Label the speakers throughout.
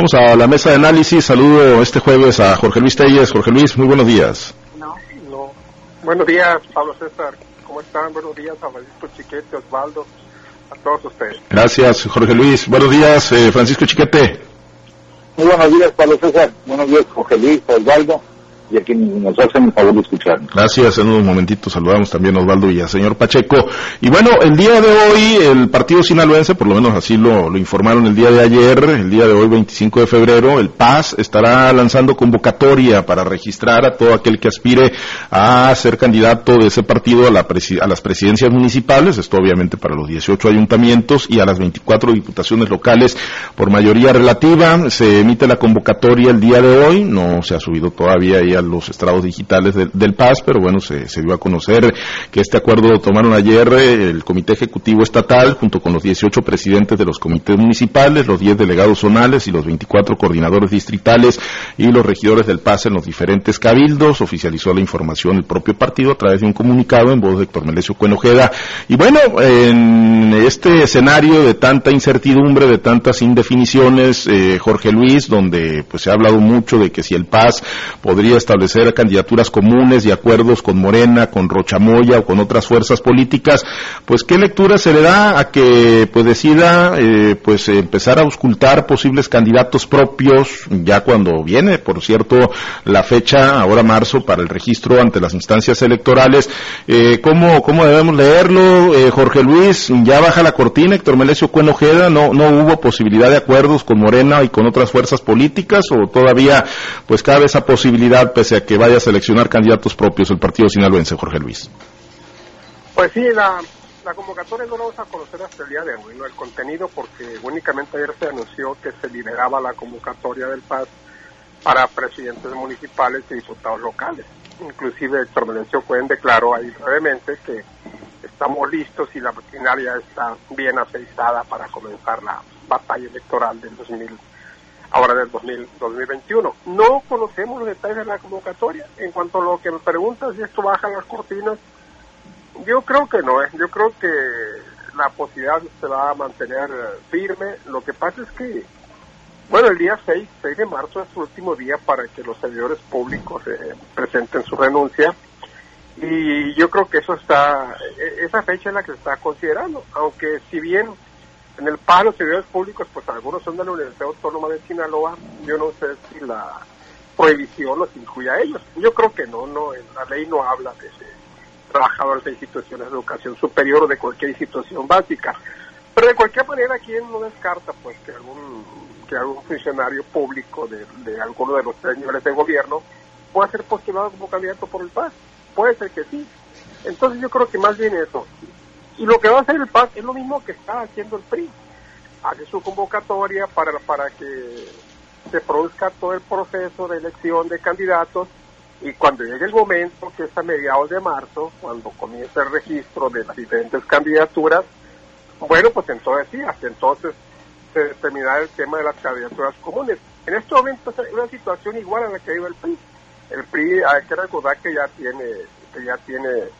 Speaker 1: Vamos a la mesa de análisis. Saludo este jueves a Jorge Luis Telles. Jorge Luis, muy buenos días.
Speaker 2: No, no. Buenos días, Pablo César. ¿Cómo están? Buenos días a Francisco Chiquete, Osvaldo, a todos ustedes.
Speaker 1: Gracias, Jorge Luis. Buenos días, eh, Francisco Chiquete.
Speaker 3: Muy buenos días, Pablo César. Buenos días, Jorge Luis, Osvaldo y a nos hacen el favor de.
Speaker 1: Gracias, en unos momentitos saludamos también a Osvaldo y a señor Pacheco. Y bueno, el día de hoy el partido sinaloense, por lo menos así lo, lo, informaron el día de ayer, el día de hoy 25 de febrero, el PAS estará lanzando convocatoria para registrar a todo aquel que aspire a ser candidato de ese partido a, la a las presidencias municipales, esto obviamente para los 18 ayuntamientos y a las 24 diputaciones locales por mayoría relativa. Se emite la convocatoria el día de hoy, no se ha subido todavía ya los estrados digitales del PAS, pero bueno, se, dio a conocer que este acuerdo lo tomaron ayer eh, el Comité Ejecutivo Estatal junto con los 18 presidentes de los comités municipales, los 10 delegados zonales y los 24 coordinadores distritales y los regidores del PAS en los diferentes cabildos. Oficializó la información el propio partido a través de un comunicado en voz de Héctor Melesio Cuenojeda. Y bueno, en este escenario de tanta incertidumbre, de tantas indefiniciones, eh, Jorge Luis, donde pues se ha hablado mucho de que si el PAS podría estar establecer candidaturas comunes y acuerdos con Morena, con Rochamoya o con otras fuerzas políticas, pues qué lectura se le da a que pues decida eh, pues empezar a auscultar posibles candidatos propios ya cuando viene, por cierto, la fecha ahora marzo para el registro ante las instancias electorales. Eh, ¿cómo, ¿Cómo debemos leerlo, eh, Jorge Luis? Ya baja la cortina, Héctor Melesio Cuenojeda, no no hubo posibilidad de acuerdos con Morena y con otras fuerzas políticas o todavía pues cabe esa posibilidad pese a que vaya a seleccionar candidatos propios el partido sinaloense, Jorge Luis?
Speaker 2: Pues sí, la, convocatoria no la vamos a conocer hasta el día de hoy, ¿no? el contenido, porque únicamente ayer se anunció que se liberaba la convocatoria del PAS para presidentes municipales y diputados locales. Inclusive Héctor Melencio Cuen declaró ahí brevemente que estamos listos y la maquinaria está bien aceizada para comenzar la batalla electoral del 2020 ahora del 2021. No conocemos los detalles de la convocatoria. En cuanto a lo que me preguntas si esto baja las cortinas, yo creo que no, ¿eh? yo creo que la posibilidad se va a mantener firme. Lo que pasa es que, bueno, el día 6, 6 de marzo es el último día para que los servidores públicos eh, presenten su renuncia. Y yo creo que eso está, e-, esa fecha es la que se está considerando, aunque si bien en el PAN, los servidores públicos, pues algunos son de la Universidad Autónoma de Sinaloa. Yo no sé si la prohibición los incluye a ellos. Yo creo que no, no, la ley no habla de, trabajadores de instituciones de educación superior o de cualquier institución básica. Pero de cualquier manera, ¿quién no descarta pues que algún que algún funcionario público de, de alguno de los tres niveles de gobierno pueda ser postulado como candidato por el PAS? Puede ser que sí. Entonces yo creo que más bien eso, y lo que va a hacer el PAS es lo mismo que está haciendo el PRI. Hace su convocatoria para, para que se produzca todo el proceso de elección de candidatos y cuando llegue el momento, que es a mediados de marzo, cuando comience el registro de las diferentes candidaturas, bueno, pues entonces sí, hasta entonces se determinará el tema de las candidaturas comunes. En este momento es una situación igual a la que vive el PRI. El PRI, hay que recordar que ya tiene, que ya tiene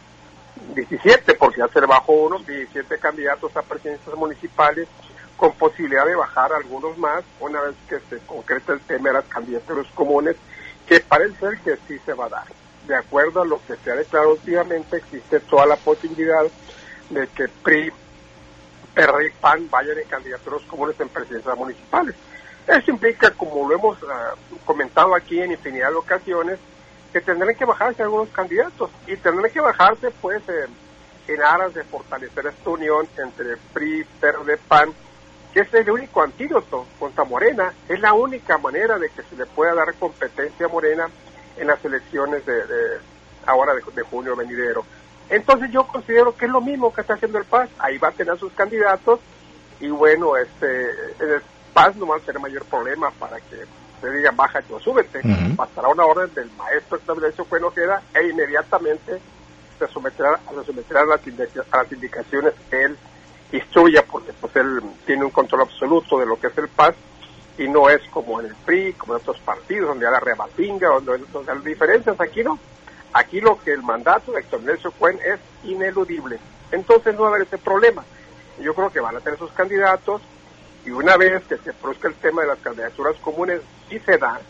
Speaker 2: 17, porque ya se le bajó uno, 17 candidatos a presidencias municipales, con posibilidad de bajar algunos más una vez que se concreta el tema de las candidaturas comunes, que parece ser que sí se va a dar. De acuerdo a lo que se ha declarado últimamente, existe toda la posibilidad de que PRI, PRD y PAN vayan en candidaturas comunes en presidencias municipales. Eso implica, como lo hemos ah, comentado aquí en infinidad de ocasiones, que tendrán que bajarse algunos candidatos y tendrán que bajarse pues en aras de fortalecer esta unión entre PRI, PRD, PAN, que es el único antídoto contra Morena, es la única manera de que se le pueda dar competencia a Morena en las elecciones de, ahora de, junio venidero. Entonces yo considero que es lo mismo que está haciendo el PAS, ahí va a tener sus candidatos y bueno, este el PAS no va a ser el mayor problema para que se diga baja o súbete, pasará una orden del maestro estableció fue no queda e inmediatamente se someterá, se someterá a, las a las indicaciones que él instruya porque pues él tiene un control absoluto de lo que es el PAS y no es como en el PRI, como en otros partidos donde hay la rebatinga, donde, donde hay diferencias, aquí no. Aquí lo que el mandato de Héctor Nelson Cuen es ineludible. Entonces no va a haber ese problema. Yo creo que van a tener sus candidatos Y una vez que se produzca el tema de las candidaturas comunes, y se da,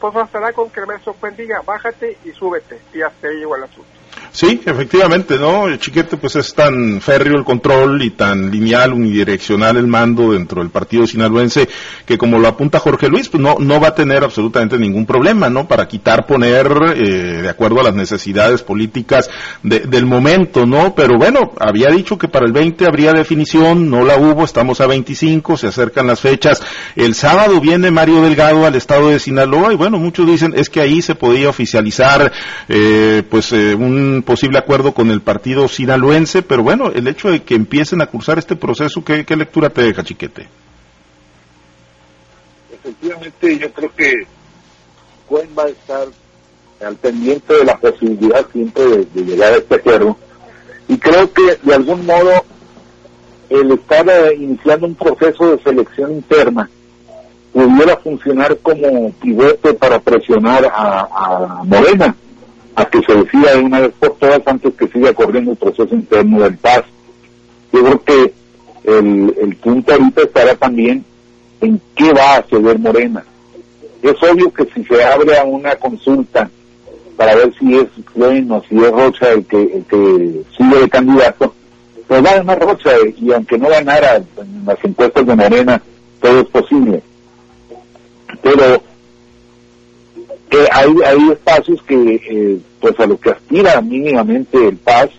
Speaker 2: pues bastará con que el maestro Cuen diga, bájate y súbete, y hasta ahí llegó el asunto.
Speaker 1: Sí, efectivamente, ¿no? El chiquete pues es tan férreo el control y tan lineal, unidireccional el mando dentro del partido sinaloense que como lo apunta Jorge Luis, pues no, no va a tener absolutamente ningún problema, ¿no? Para quitar, poner eh, de acuerdo a las necesidades políticas del momento, ¿no? Pero bueno, había dicho que para el 20 habría definición, no la hubo, estamos a 25, se acercan las fechas. El sábado viene Mario Delgado al estado de Sinaloa y bueno, muchos dicen es que ahí se podía oficializar eh, pues eh, un posible acuerdo con el partido sinaloense, pero bueno, el hecho de que empiecen a cursar este proceso, ¿qué, lectura te deja, Chiquete?
Speaker 3: Efectivamente, yo creo que Cuen va a estar al pendiente de la posibilidad siempre de, llegar a este acuerdo. Y creo que de algún modo el estar eh, iniciando un proceso de selección interna pudiera funcionar como pivote para presionar a, a Morena a que se decida de una vez por todas antes que siga corriendo el proceso interno del paz. Yo creo que el, el punto ahorita estará también en qué va a ceder Morena. Es obvio que si se abre a una consulta para ver si es bueno, si es Rocha el que, el que sigue de candidato, pues va a ganar Rocha y aunque no ganara en las encuestas de Morena, todo es posible. Pero que hay, hay espacios que, eh, pues a lo que aspira mínimamente el PAS,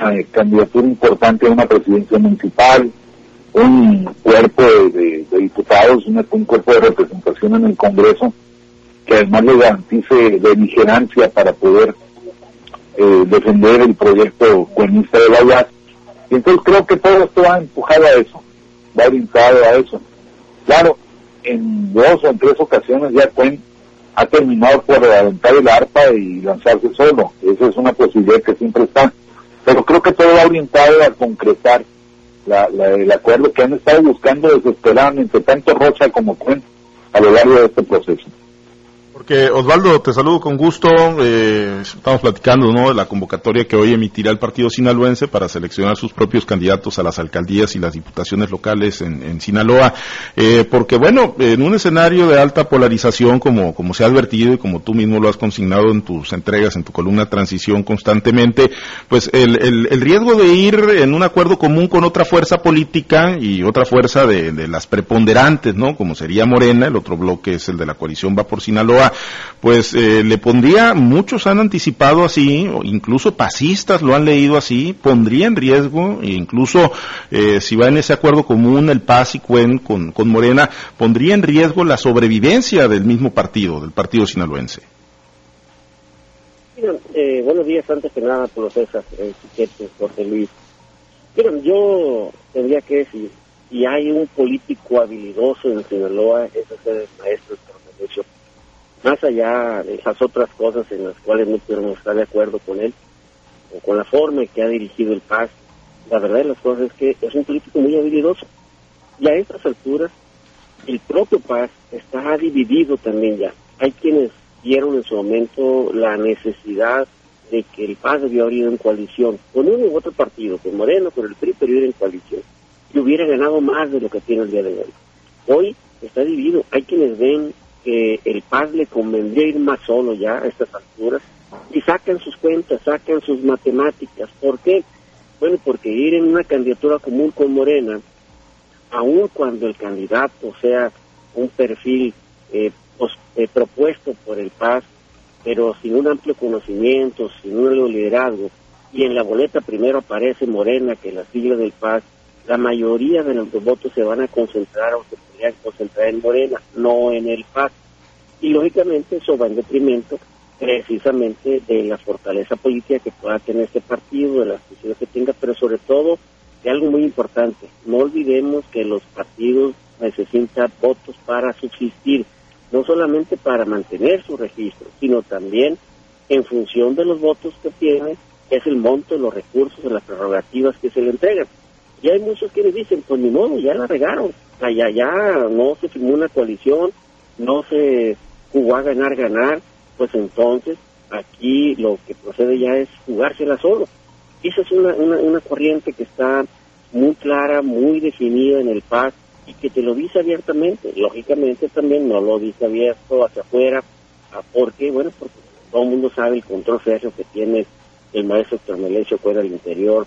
Speaker 3: eh, candidatura importante a una presidencia municipal, un cuerpo de, diputados, un cuerpo de representación en el Congreso, que además le garantice vigilancia para poder eh, defender el proyecto cuenista de la UAS. Y entonces creo que todo esto va empujado a eso, va orientado a eso. Claro, en dos o en tres ocasiones ya Cuen ha terminado por aventar el arpa y lanzarse solo. Esa es una posibilidad que siempre está. Pero creo que todo va orientado a concretar la, el acuerdo que han estado buscando desesperadamente, tanto Rocha como Cuen, a lo largo de este proceso.
Speaker 1: Porque Osvaldo, te saludo con gusto. Eh, estamos platicando ¿no? de la convocatoria que hoy emitirá el partido sinaloense para seleccionar sus propios candidatos a las alcaldías y las diputaciones locales en, Sinaloa. Eh, porque bueno, en un escenario de alta polarización, como, como se ha advertido y como tú mismo lo has consignado en tus entregas, en tu columna Transición constantemente, pues el, el, riesgo de ir en un acuerdo común con otra fuerza política y otra fuerza de, de las preponderantes, ¿no? Como sería Morena, el otro bloque es el de la coalición Va por Sinaloa pues eh, le pondría, muchos han anticipado así, incluso pasistas lo han leído así, pondría en riesgo, e incluso eh, si va en ese acuerdo común el Paz y Cuen con, con Morena, pondría en riesgo la sobrevivencia del mismo partido, del partido sinaloense.
Speaker 4: Eh, buenos días, antes que nada, por los César, eh, Jorge Luis. Miren, yo tendría que decir, si hay un político habilidoso en Sinaloa, es el maestro de más allá de esas otras cosas en las cuales no podemos estar de acuerdo con él, o con la forma en que ha dirigido el Paz, la verdad de las cosas es que es un político muy habilidoso. Y a estas alturas, el propio Paz está dividido también ya. Hay quienes vieron en su momento la necesidad de que el Paz debió haber ido en coalición con uno u otro partido, con Moreno, con el PRI, pero ir en coalición. Y hubiera ganado más de lo que tiene el día de hoy. Hoy está dividido. Hay quienes ven que el PAS le convendría ir más solo ya a estas alturas y sacan sus cuentas, sacan sus matemáticas. ¿Por qué? Bueno, porque ir en una candidatura común con Morena, aun cuando el candidato sea un perfil eh, eh, propuesto por el PAS, pero sin un amplio conocimiento, sin un liderazgo, y en la boleta primero aparece Morena, que la sigla del PAS, la mayoría de los votos se van a concentrar se podrían concentrar en Morena, no en el PAC. Y lógicamente eso va en detrimento precisamente de la fortaleza política que pueda tener este partido, de las decisiones que tenga, pero sobre todo de algo muy importante. No olvidemos que los partidos necesitan votos para subsistir, no solamente para mantener su registro, sino también en función de los votos que tiene, es el monto de los recursos, de las prerrogativas que se le entregan. Y hay muchos que le dicen, pues ni modo, ya la regaron. Allá ya no se firmó una coalición, no se jugó a ganar, ganar. Pues entonces aquí lo que procede ya es jugársela solo. Esa es una, una, una corriente que está muy clara, muy definida en el PAC y que te lo dice abiertamente. Lógicamente también no lo dice abierto hacia afuera, porque, bueno, porque todo el mundo sabe el control férreo que tiene el maestro Héctor Melesio fuera al interior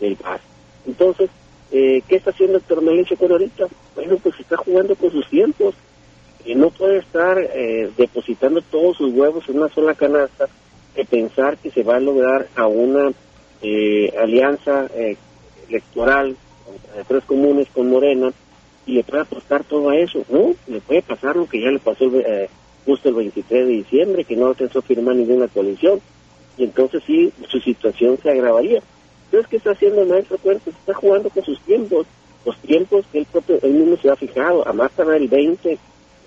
Speaker 4: del PAS. Entonces, eh, ¿qué está haciendo Héctor Melesio con ahorita? Bueno, pues está jugando con sus tiempos. Y no puede estar eh, depositando todos sus huevos en una sola canasta y pensar que se va a lograr a una eh, alianza electoral de tres comunes con Morena y le puede apostar todo a eso. No, le puede pasar lo que ya le pasó justo el 23 de diciembre, que no alcanzó a firmar ninguna coalición y entonces sí, su situación se agravaría. Entonces, ¿qué está haciendo el maestro Cuentos? Está jugando con sus tiempos, los tiempos que él, propio, él mismo se ha fijado. A más tardar el 20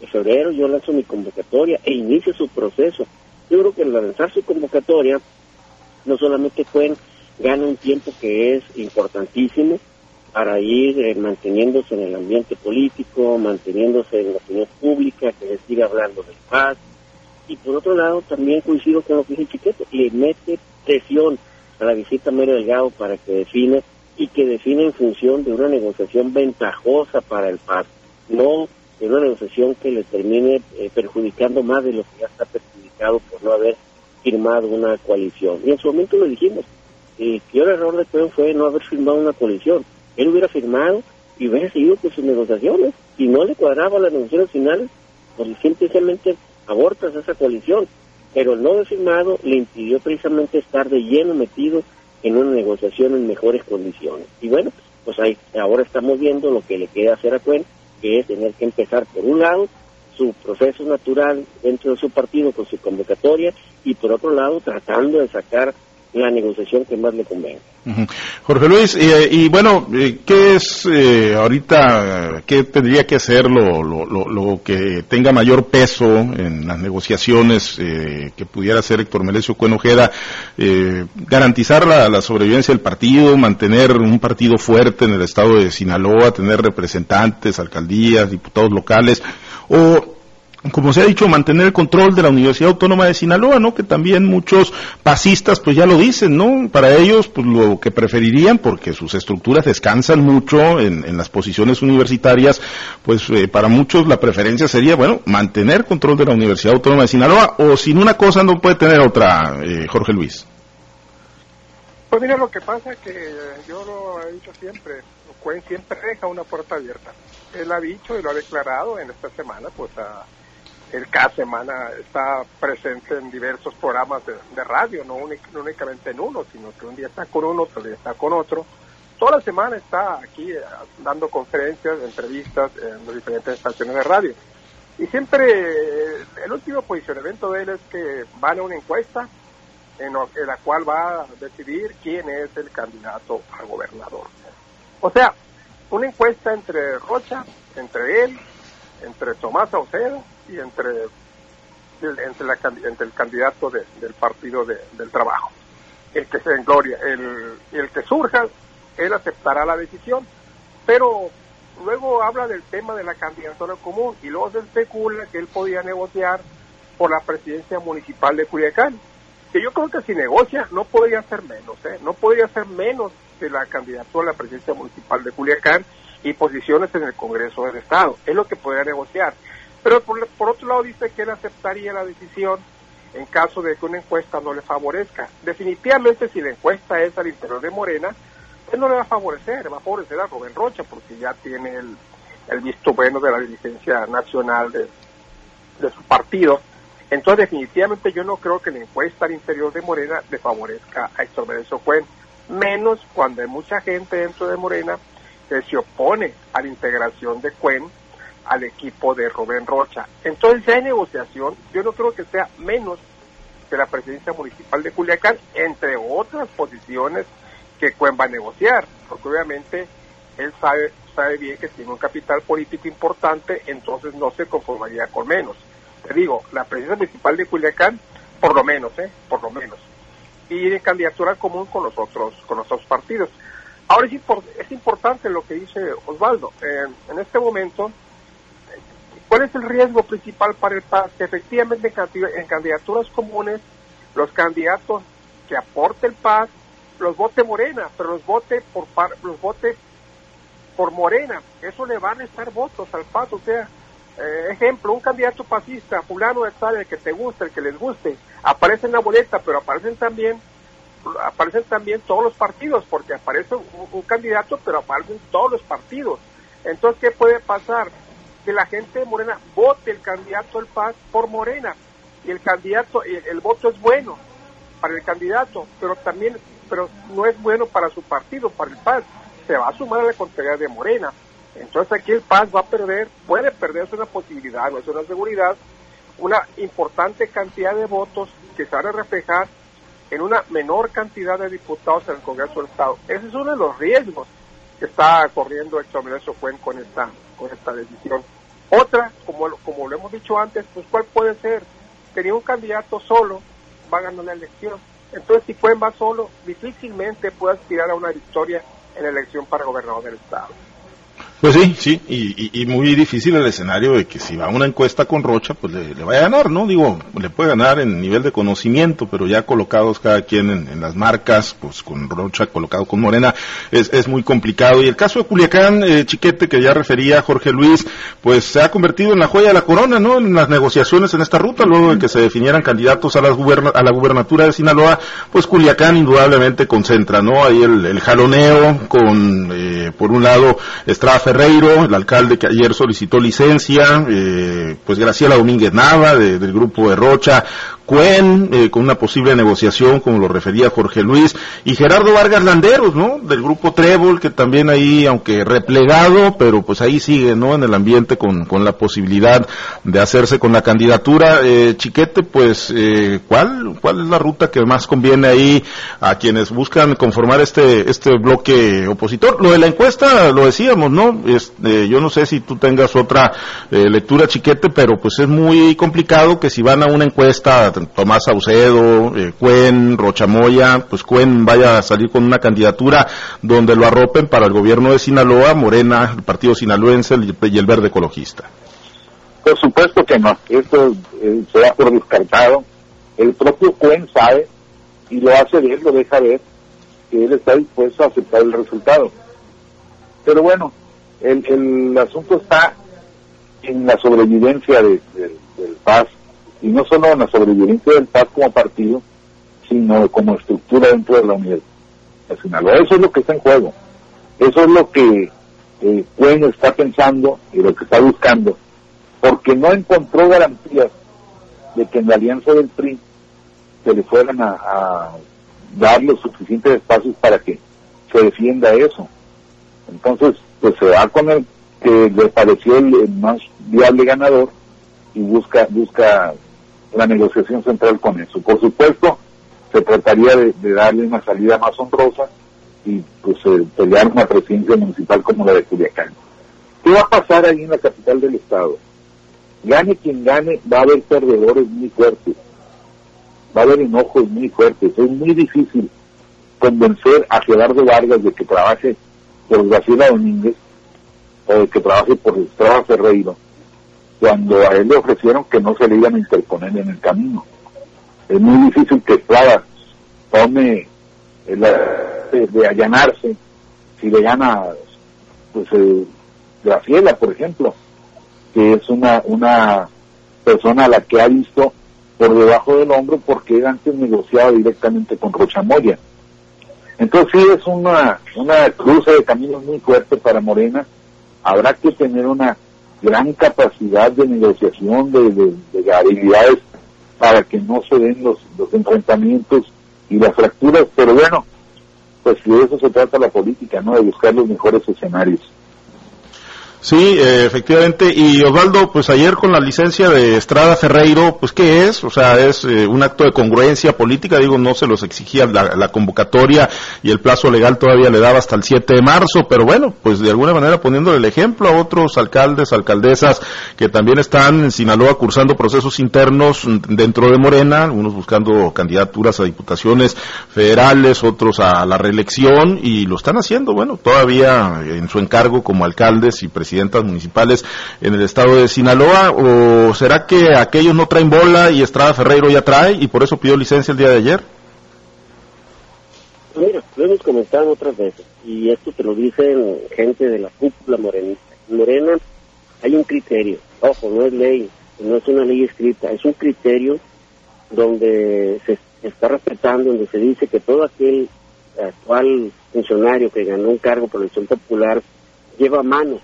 Speaker 4: de febrero yo lanzo mi convocatoria e inicio su proceso. Yo creo que al lanzar su convocatoria, no solamente Cuen gana un tiempo que es importantísimo para ir eh, manteniéndose en el ambiente político, manteniéndose en la opinión pública, que le siga hablando de paz, y por otro lado también coincido con lo que dice Chiquete, le mete presión a la visita a Mario Delgado para que define y que define en función de una negociación ventajosa para el PAS, no de una negociación que le termine eh, perjudicando más de lo que ya está perjudicado por no haber firmado una coalición. Y en su momento lo dijimos, el peor error de Cuen fue no haber firmado una coalición. Él hubiera firmado y hubiera seguido con sus negociaciones. Si no le cuadraba las negociaciones finales, pues simplemente abortas esa coalición, pero no haber firmado le impidió precisamente estar de lleno metido en una negociación en mejores condiciones. Y bueno, pues ahí ahora estamos viendo lo que le queda hacer a Cuen, que es tener que empezar por un lado su proceso natural dentro de su partido con su convocatoria y por otro lado tratando de sacar la negociación que más le convenga.
Speaker 1: Jorge Luis, eh, y bueno, eh, ¿qué es eh, ahorita, qué tendría que hacer lo, lo, que tenga mayor peso en las negociaciones que pudiera hacer Héctor Melesio Cuenojeda? garantizar la, la, sobrevivencia del partido, mantener un partido fuerte en el estado de Sinaloa, tener representantes, alcaldías, diputados locales, o como se ha dicho, mantener el control de la Universidad Autónoma de Sinaloa, ¿no? Que también muchos pasistas, pues ya lo dicen, ¿no? Para ellos, pues lo que preferirían, porque sus estructuras descansan mucho en, las posiciones universitarias, pues eh, para muchos la preferencia sería, bueno, mantener control de la Universidad Autónoma de Sinaloa, o sin una cosa no puede tener otra, eh, Jorge Luis.
Speaker 2: Pues mira, lo que pasa es que yo lo he dicho siempre, Cuen siempre deja una puerta abierta. Él ha dicho y lo ha declarado en esta semana, pues a él cada semana está presente en diversos programas de, radio, no, únicamente en uno, sino que un día está con uno, otro día está con otro. Toda la semana está aquí eh, dando conferencias, entrevistas en las diferentes estaciones de radio. Y siempre eh, el último posicionamiento de él es que van a una encuesta en, la cual va a decidir quién es el candidato a gobernador. O sea, una encuesta entre Rocha, entre él, entre Tomás Saucedo y entre, entre, la, entre el candidato del Partido del Trabajo. El que se engloria, el, el que surja, él aceptará la decisión, pero luego habla del tema de la candidatura común y luego se especula que él podía negociar por la presidencia municipal de Culiacán, que yo creo que si negocia no podría ser menos, ¿eh? no podría ser menos que la candidatura a la presidencia municipal de Culiacán y posiciones en el Congreso del Estado, es lo que podría negociar. Pero por, otro lado dice que él aceptaría la decisión en caso de que una encuesta no le favorezca. Definitivamente si la encuesta es al interior de Morena, él no le va a favorecer, va a favorecer a Rubén Rocha porque ya tiene el, el visto bueno de la dirigencia nacional de, de su partido. Entonces definitivamente yo no creo que la encuesta al interior de Morena le favorezca a Héctor Merezo Cuen, menos cuando hay mucha gente dentro de Morena que se opone a la integración de Cuen al equipo de Rubén Rocha. Entonces, si hay negociación, yo no creo que sea menos que la presidencia municipal de Culiacán, entre otras posiciones que Cuen va a negociar, porque obviamente él sabe, sabe bien que tiene un capital político importante, entonces no se conformaría con menos. Te digo, la presidencia municipal de Culiacán, por lo menos, ¿eh? Por lo menos. Y de candidatura común con los otros, con los otros partidos. Ahora es, es importante lo que dice Osvaldo. en este momento, ¿Cuál es el riesgo principal para el PAS? Que efectivamente en candidaturas comunes los candidatos que aporte el PAS los vote Morena, pero los vote por los vote por Morena. Eso le van a estar votos al PAS. O sea, eh, ejemplo, un candidato fascista, fulano de tal, el que te guste, el que les guste, aparece en la boleta, pero aparecen también aparecen también todos los partidos, porque aparece un, candidato, pero aparecen todos los partidos. Entonces, ¿qué puede pasar? Que la gente de Morena vote el candidato del PAS por Morena, y el candidato, el, el voto es bueno para el candidato, pero también, pero no es bueno para su partido, para el PAS, se va a sumar a la contraria de Morena. Entonces aquí el PAS va a perder, puede perderse una posibilidad, no es una seguridad, una importante cantidad de votos que se van a reflejar en una menor cantidad de diputados en el Congreso del Estado. Ese es uno de los riesgos que está corriendo Héctor Menezes Cuen con esta, con esta decisión. Otra, como, como lo hemos dicho antes, pues cuál puede ser, que un candidato solo va a ganar la elección. Entonces, si Cuen va solo, difícilmente puede aspirar a una victoria en la elección para gobernador del Estado.
Speaker 1: Pues sí, sí, y, muy difícil el escenario de que si va a una encuesta con Rocha, pues le, vaya a ganar, ¿no? Digo, le puede ganar en nivel de conocimiento, pero ya colocados cada quien en, las marcas, pues con Rocha colocado con Morena, es, muy complicado. Y el caso de Culiacán, eh, Chiquete, que ya refería Jorge Luis, pues se ha convertido en la joya de la corona, ¿no? En las negociaciones en esta ruta, luego de que se definieran candidatos a, las a la gubernatura de Sinaloa, pues Culiacán indudablemente concentra, ¿no? Ahí el, jaloneo con, eh, por un lado, Estrada El alcalde que ayer solicitó licencia, eh, pues Graciela Domínguez Nava del grupo de Rocha, Cuen, eh, con una posible negociación, como lo refería Jorge Luis, y Gerardo Vargas Landeros, ¿no? Del grupo Trébol, que también ahí, aunque replegado, pero pues ahí sigue, ¿no? En el ambiente con, con la posibilidad de hacerse con la candidatura. Eh, Chiquete, pues, eh, ¿cuál, ¿cuál es la ruta que más conviene ahí a quienes buscan conformar este, este bloque opositor? Lo de la encuesta, lo decíamos, ¿no? Este, yo no sé si tú tengas otra lectura, Chiquete, pero pues es muy complicado que si van a una encuesta Tomás Saucedo, eh, Cuen, Rochamoya, pues Cuen vaya a salir con una candidatura donde lo arropen para el gobierno de Sinaloa, Morena, el partido sinaloense y el verde ecologista.
Speaker 3: Por supuesto que no, esto eh, se da por descartado. El propio Cuen sabe y lo hace ver, lo deja ver, que él está dispuesto a aceptar el resultado. Pero bueno, el, el asunto está en la sobrevivencia del Paz y no solo en la sobrevivencia del PAS como partido, sino como estructura dentro de la Unidad Nacional. Eso es lo que está en juego. Eso es lo que eh, está pensando y lo que está buscando, porque no encontró garantías de que en la alianza del PRI se le fueran a, dar los suficientes espacios para que se defienda eso. Entonces, pues se va con el que le pareció el, más viable ganador y busca busca la negociación central con eso. Por supuesto, se trataría de, darle una salida más honrosa y pues eh, pelear una presidencia municipal como la de Culiacán. ¿Qué va a pasar ahí en la capital del estado? Gane quien gane, va a haber perdedores muy fuertes, va a haber enojos muy fuertes. Es muy difícil convencer a Gerardo Vargas de que trabaje por Graciela Domínguez o de que trabaje por Estrada Ferreiro cuando a él le ofrecieron que no se le iban a interponer en el camino. Es muy difícil que Estrada tome de, allanarse si le gana pues eh, Graciela, por ejemplo, que es una, una persona a la que ha visto por debajo del hombro porque él antes negociaba directamente con Rochamoya. Entonces sí es una, una cruce de caminos muy fuerte para Morena. Habrá que tener una gran capacidad de negociación, de, de, habilidades para que no se den los, los enfrentamientos y las fracturas, pero bueno, pues de eso se trata la política, ¿no? De buscar los mejores escenarios.
Speaker 1: Sí, eh, efectivamente. Y Osvaldo, pues ayer con la licencia de Estrada Ferreiro, pues ¿qué es? O sea, es eh, un acto de congruencia política, digo, no se los exigía la, convocatoria y el plazo legal todavía le daba hasta el 7 de marzo, pero bueno, pues de alguna manera poniéndole el ejemplo a otros alcaldes, alcaldesas que también están en Sinaloa cursando procesos internos dentro de Morena, unos buscando candidaturas a diputaciones federales, otros a la reelección y lo están haciendo, bueno, todavía en su encargo como alcaldes y presidentes presidentas municipales en el estado de Sinaloa? ¿O será que aquellos no traen bola y Estrada Ferreiro ya trae y por eso pidió licencia el día de ayer?
Speaker 4: Mira, lo hemos comentado otras veces, y esto te lo dicen gente de la cúpula morenista. En Morena hay un criterio, ojo, no es ley, no es una ley escrita, es un criterio donde se está respetando, donde se dice que todo aquel actual funcionario que ganó un cargo por elección popular lleva mano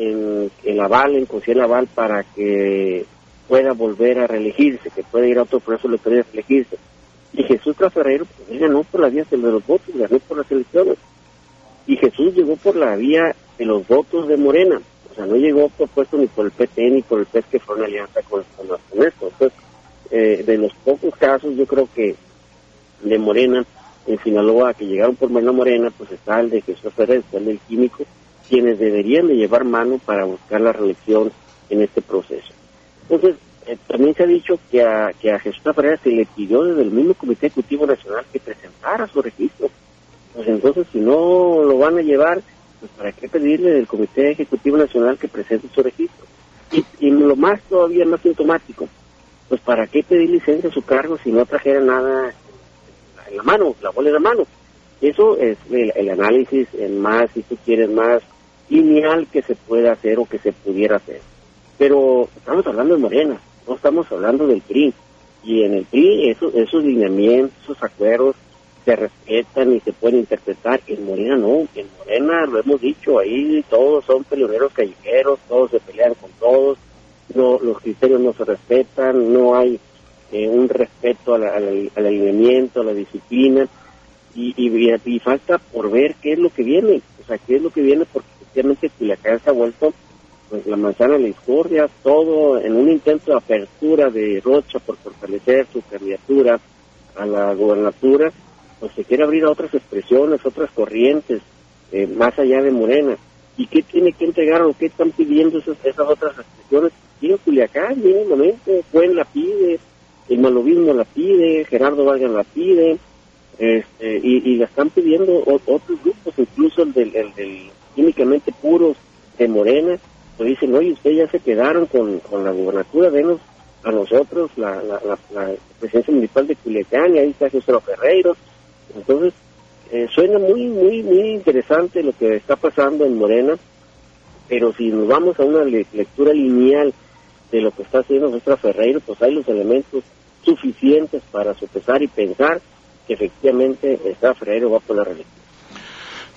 Speaker 4: en el aval, en conseguir el aval para que pueda volver a reelegirse, que pueda ir a otro proceso electoral de reelegirse. Y Jesús Traferrero, pues ganó por la vía de los votos, ganó por las elecciones. Y Jesús llegó por la vía de los votos de Morena. O sea, no llegó propuesto ni por el PT ni por el PES que fue una alianza con, con, esto. Entonces, eh, de los pocos casos, yo creo que de Morena, en Sinaloa, que llegaron por Morena Morena, pues está el de Jesús Ferrer, está el del químico, quienes deberían de llevar mano para buscar la reelección en este proceso. Entonces, eh, también se ha dicho que a, que a Jesús Ferrer se le pidió desde el mismo Comité Ejecutivo Nacional que presentara su registro. Pues entonces, si no lo van a llevar, pues ¿para qué pedirle del Comité Ejecutivo Nacional que presente su registro? Y, lo más todavía más sintomático, pues ¿para qué pedir licencia a su cargo si no trajera nada en la mano, la bola en la mano? Eso es el, análisis en más, si tú quieres, más lineal que se pueda hacer o que se pudiera hacer. Pero estamos hablando de Morena, no estamos hablando del PRI. Y en el PRI esos, esos lineamientos, esos acuerdos se respetan y se pueden interpretar. En Morena no, en Morena lo hemos dicho, ahí todos son peleoneros callejeros, todos se pelean con todos, no, los criterios no se respetan, no hay eh, un respeto al, alineamiento, a la disciplina, y, y, falta por ver qué es lo que viene, o sea, qué es lo que viene, porque efectivamente Culiacán se ha vuelto pues, la manzana de la discordia, todo en un intento de apertura de Rocha por fortalecer su candidatura a la gobernatura, pues se quiere abrir a otras expresiones, otras corrientes, eh, más allá de Morena. ¿Y qué tiene que entregar o qué están pidiendo esas, otras expresiones? Quiero Culiacán, mínimamente, Cuen la pide, el malovismo la pide, Gerardo Vargas la pide, este, y, la están pidiendo otros grupos, incluso el del, el químicamente puros de Morena, pues dicen, oye, ustedes ya se quedaron con, con la gubernatura, denos a nosotros la, la, presidencia municipal de Culiacán, y ahí está José Ferreiro. Entonces, eh, suena muy, muy, muy interesante lo que está pasando en Morena, pero si nos vamos a una lectura lineal de lo que está haciendo nuestra Ferreiro, pues hay los elementos suficientes para sopesar y pensar que efectivamente está Ferreiro va por la reelección.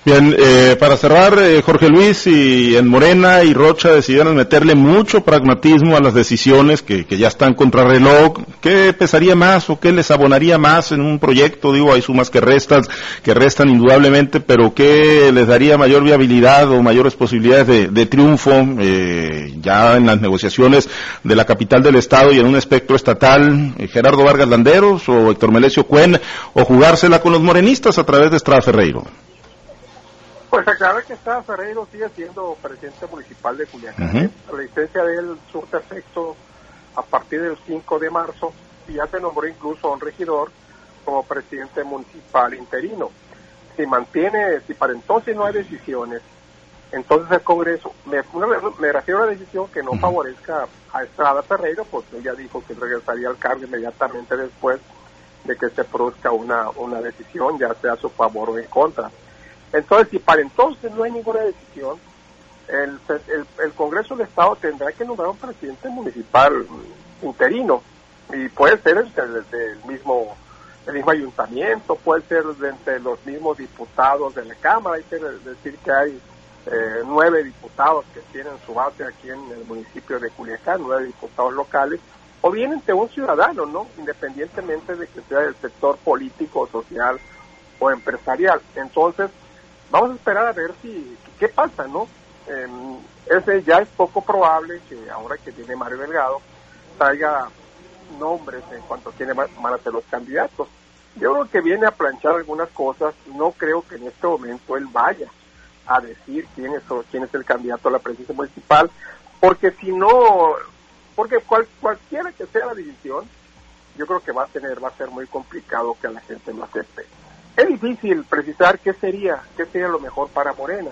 Speaker 1: Bien, eh, para cerrar, eh, Jorge Luis y en Morena y Rocha decidieron meterle mucho pragmatismo a las decisiones que, que ya están contra reloj. ¿Qué pesaría más o qué les abonaría más en un proyecto? Digo, hay sumas que restan, que restan indudablemente, pero ¿qué les daría mayor viabilidad o mayores posibilidades de, triunfo eh, ya en las negociaciones de la capital del Estado y en un espectro estatal? Eh, ¿Gerardo Vargas Landeros o Héctor Melesio Cuen o jugársela con los morenistas a través de Estrada Ferreiro?
Speaker 2: Pues aclarar que está Ferreiro sigue siendo presidente municipal de Culiacán. La licencia de él surte efecto a partir del 5 de marzo y ya se nombró incluso a un regidor como presidente municipal interino. Si mantiene, si para entonces no hay decisiones, entonces el Congreso, me, me refiero a una decisión que no favorezca a Estrada Ferreiro, pues ella dijo que regresaría al cargo inmediatamente después de que se produzca una, una decisión, ya sea a su favor o en contra. Entonces, si para entonces no hay ninguna decisión, el, el, Congreso del Estado tendrá que nombrar un presidente municipal interino y puede ser desde el mismo el mismo ayuntamiento, puede ser de los mismos diputados de la Cámara, hay que decir que hay eh, nueve diputados que tienen su base aquí en el municipio de Culiacán, nueve diputados locales, o bien entre un ciudadano, ¿no? Independientemente de que sea del sector político, social o empresarial. Entonces, vamos a esperar a ver si qué pasa, ¿no? Eh, ese ya es poco probable que ahora que tiene Mario Delgado traiga nombres en cuanto tiene van a los candidatos. Yo creo que viene a planchar algunas cosas, no creo que en este momento él vaya a decir quién es quién es el candidato a la presidencia municipal, porque si no, porque cual, cualquiera que sea la decisión, yo creo que va a tener, va a ser muy complicado que a la gente lo acepte. Es difícil precisar qué sería, qué sería lo mejor para Morena.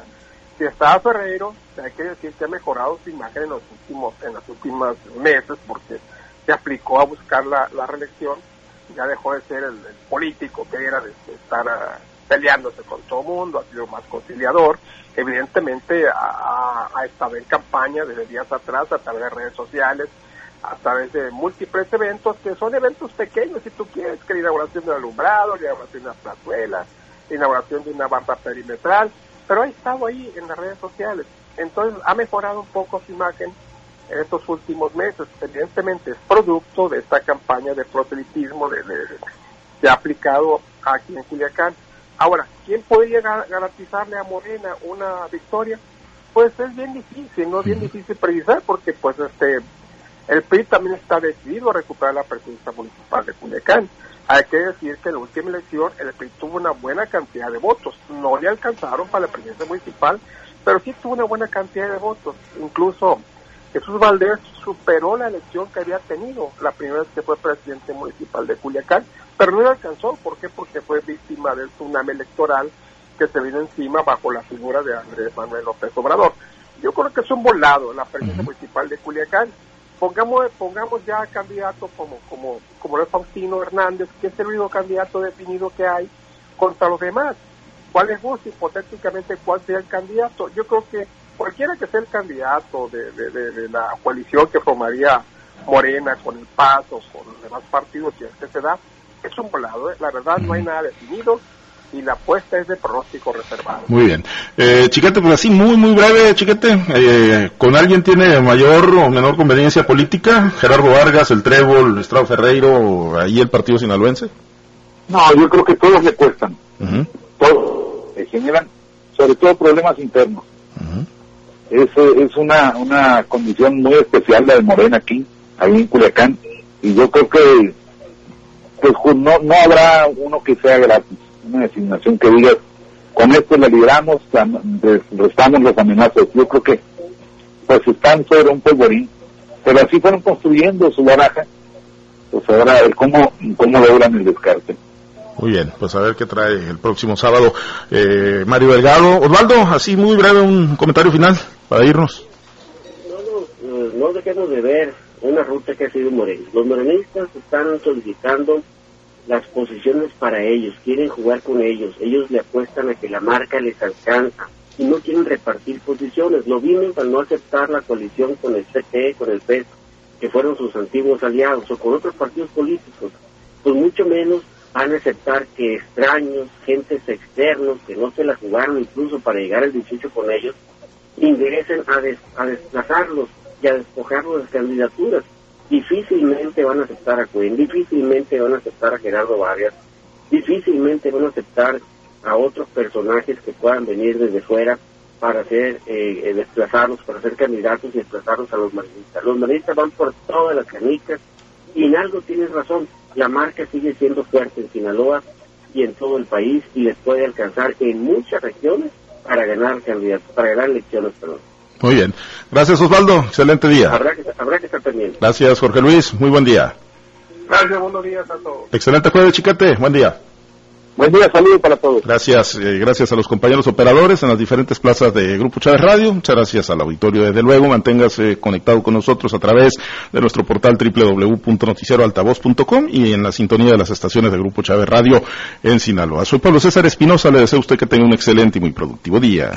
Speaker 2: Si está Ferreiro, hay que decir que ha mejorado su imagen en los últimos, en los últimos meses, porque se aplicó a buscar la, reelección, ya dejó de ser el, político que era de, estar peleándose con todo el mundo, ha sido más conciliador, evidentemente ha, estado en campaña desde días atrás a través de redes sociales, a través de múltiples eventos que son eventos pequeños, si tú quieres, que la inauguración de un alumbrado, la inauguración de una plazuela, la inauguración de una barra perimetral, pero ha estado ahí en las redes sociales. Entonces ha mejorado un poco su imagen en estos últimos meses. Evidentemente es producto de esta campaña de proselitismo de, de, de aplicado aquí en Culiacán. Ahora, ¿quién podría garantizarle a Morena una victoria? Pues es bien difícil, no es bien difícil precisar porque pues este el PRI también está decidido a recuperar la presidencia municipal de Culiacán. Hay que decir que en la última elección el PRI tuvo una buena cantidad de votos. No le alcanzaron para la presidencia municipal, pero sí tuvo una buena cantidad de votos. Incluso Jesús Valdés superó la elección que había tenido la primera vez que fue presidente municipal de Culiacán, pero no le alcanzó. ¿Por qué? Porque fue víctima del tsunami electoral que se vino encima bajo la figura de Andrés Manuel López Obrador. Yo creo que es un volado la presidencia municipal de Culiacán. Pongamos, pongamos ya candidatos como, como, como el Faustino Hernández, que es el único candidato definido que hay contra los demás. ¿Cuál es vos, hipotéticamente, cuál sea el candidato? Yo creo que cualquiera que sea el candidato de, de, de, de la coalición que formaría Morena con el PAS o con los demás partidos que este se da, es un volado. ¿eh? La verdad, no hay nada definido y la apuesta es de pronóstico reservado.
Speaker 1: Muy bien. Eh, chiquete, pues así muy, muy breve, Chiquete, eh, ¿con alguien tiene mayor o menor conveniencia política? Gerardo Vargas, el Trébol, Estrado Ferreiro, ahí el partido sinaloense.
Speaker 3: No, yo creo que todos le cuestan. Uh -huh. Todos le generan, sobre todo, problemas internos. Uh -huh. Es, es una, una condición muy especial la de Morena aquí, ahí en Culiacán, y yo creo que pues no, no habrá uno que sea gratis una designación que diga con esto le libramos, restamos las amenazas. Yo creo que pues están sobre un polvorín, pero así fueron construyendo su baraja, pues ahora a ver cómo, cómo logran el descarte.
Speaker 1: Muy bien, pues a ver qué trae el próximo sábado eh, Mario Delgado. Osvaldo, así muy breve un comentario final para irnos.
Speaker 4: No, no, no dejemos de ver una ruta que ha sido Moreno. Los morenistas están solicitando las posiciones para ellos, quieren jugar con ellos, ellos le apuestan a que la marca les alcanza y no quieren repartir posiciones. Lo vimos al no aceptar la coalición con el CT, con el PES, que fueron sus antiguos aliados, o con otros partidos políticos, pues mucho menos van a aceptar que extraños, gentes externos, que no se la jugaron incluso para llegar al 18 con ellos, ingresen a, des a desplazarlos y a despojarlos de las candidaturas difícilmente van a aceptar a Cuen, difícilmente van a aceptar a Gerardo Vargas, difícilmente van a aceptar a otros personajes que puedan venir desde fuera para hacer eh, desplazarlos, para ser candidatos y desplazarlos a los maristas. Los maristas van por todas las canicas y en algo tienes razón, la marca sigue siendo fuerte en Sinaloa y en todo el país y les puede alcanzar en muchas regiones para ganar candidatos, para ganar elecciones, perdón.
Speaker 1: Muy bien. Gracias, Osvaldo. Excelente día.
Speaker 4: Habrá que, habrá que estar pendiente.
Speaker 1: Gracias, Jorge Luis. Muy buen día.
Speaker 2: Gracias, buenos días a todos.
Speaker 1: Excelente jueves, Chiquete. Buen día.
Speaker 3: Buen día, saludos para todos.
Speaker 1: Gracias, eh, gracias a los compañeros operadores en las diferentes plazas de Grupo Chávez Radio. Muchas gracias al auditorio, desde luego. Manténgase conectado con nosotros a través de nuestro portal www.noticieroaltavoz.com y en la sintonía de las estaciones de Grupo Chávez Radio en Sinaloa. Soy Pablo César Espinosa. Le deseo a usted que tenga un excelente y muy productivo día.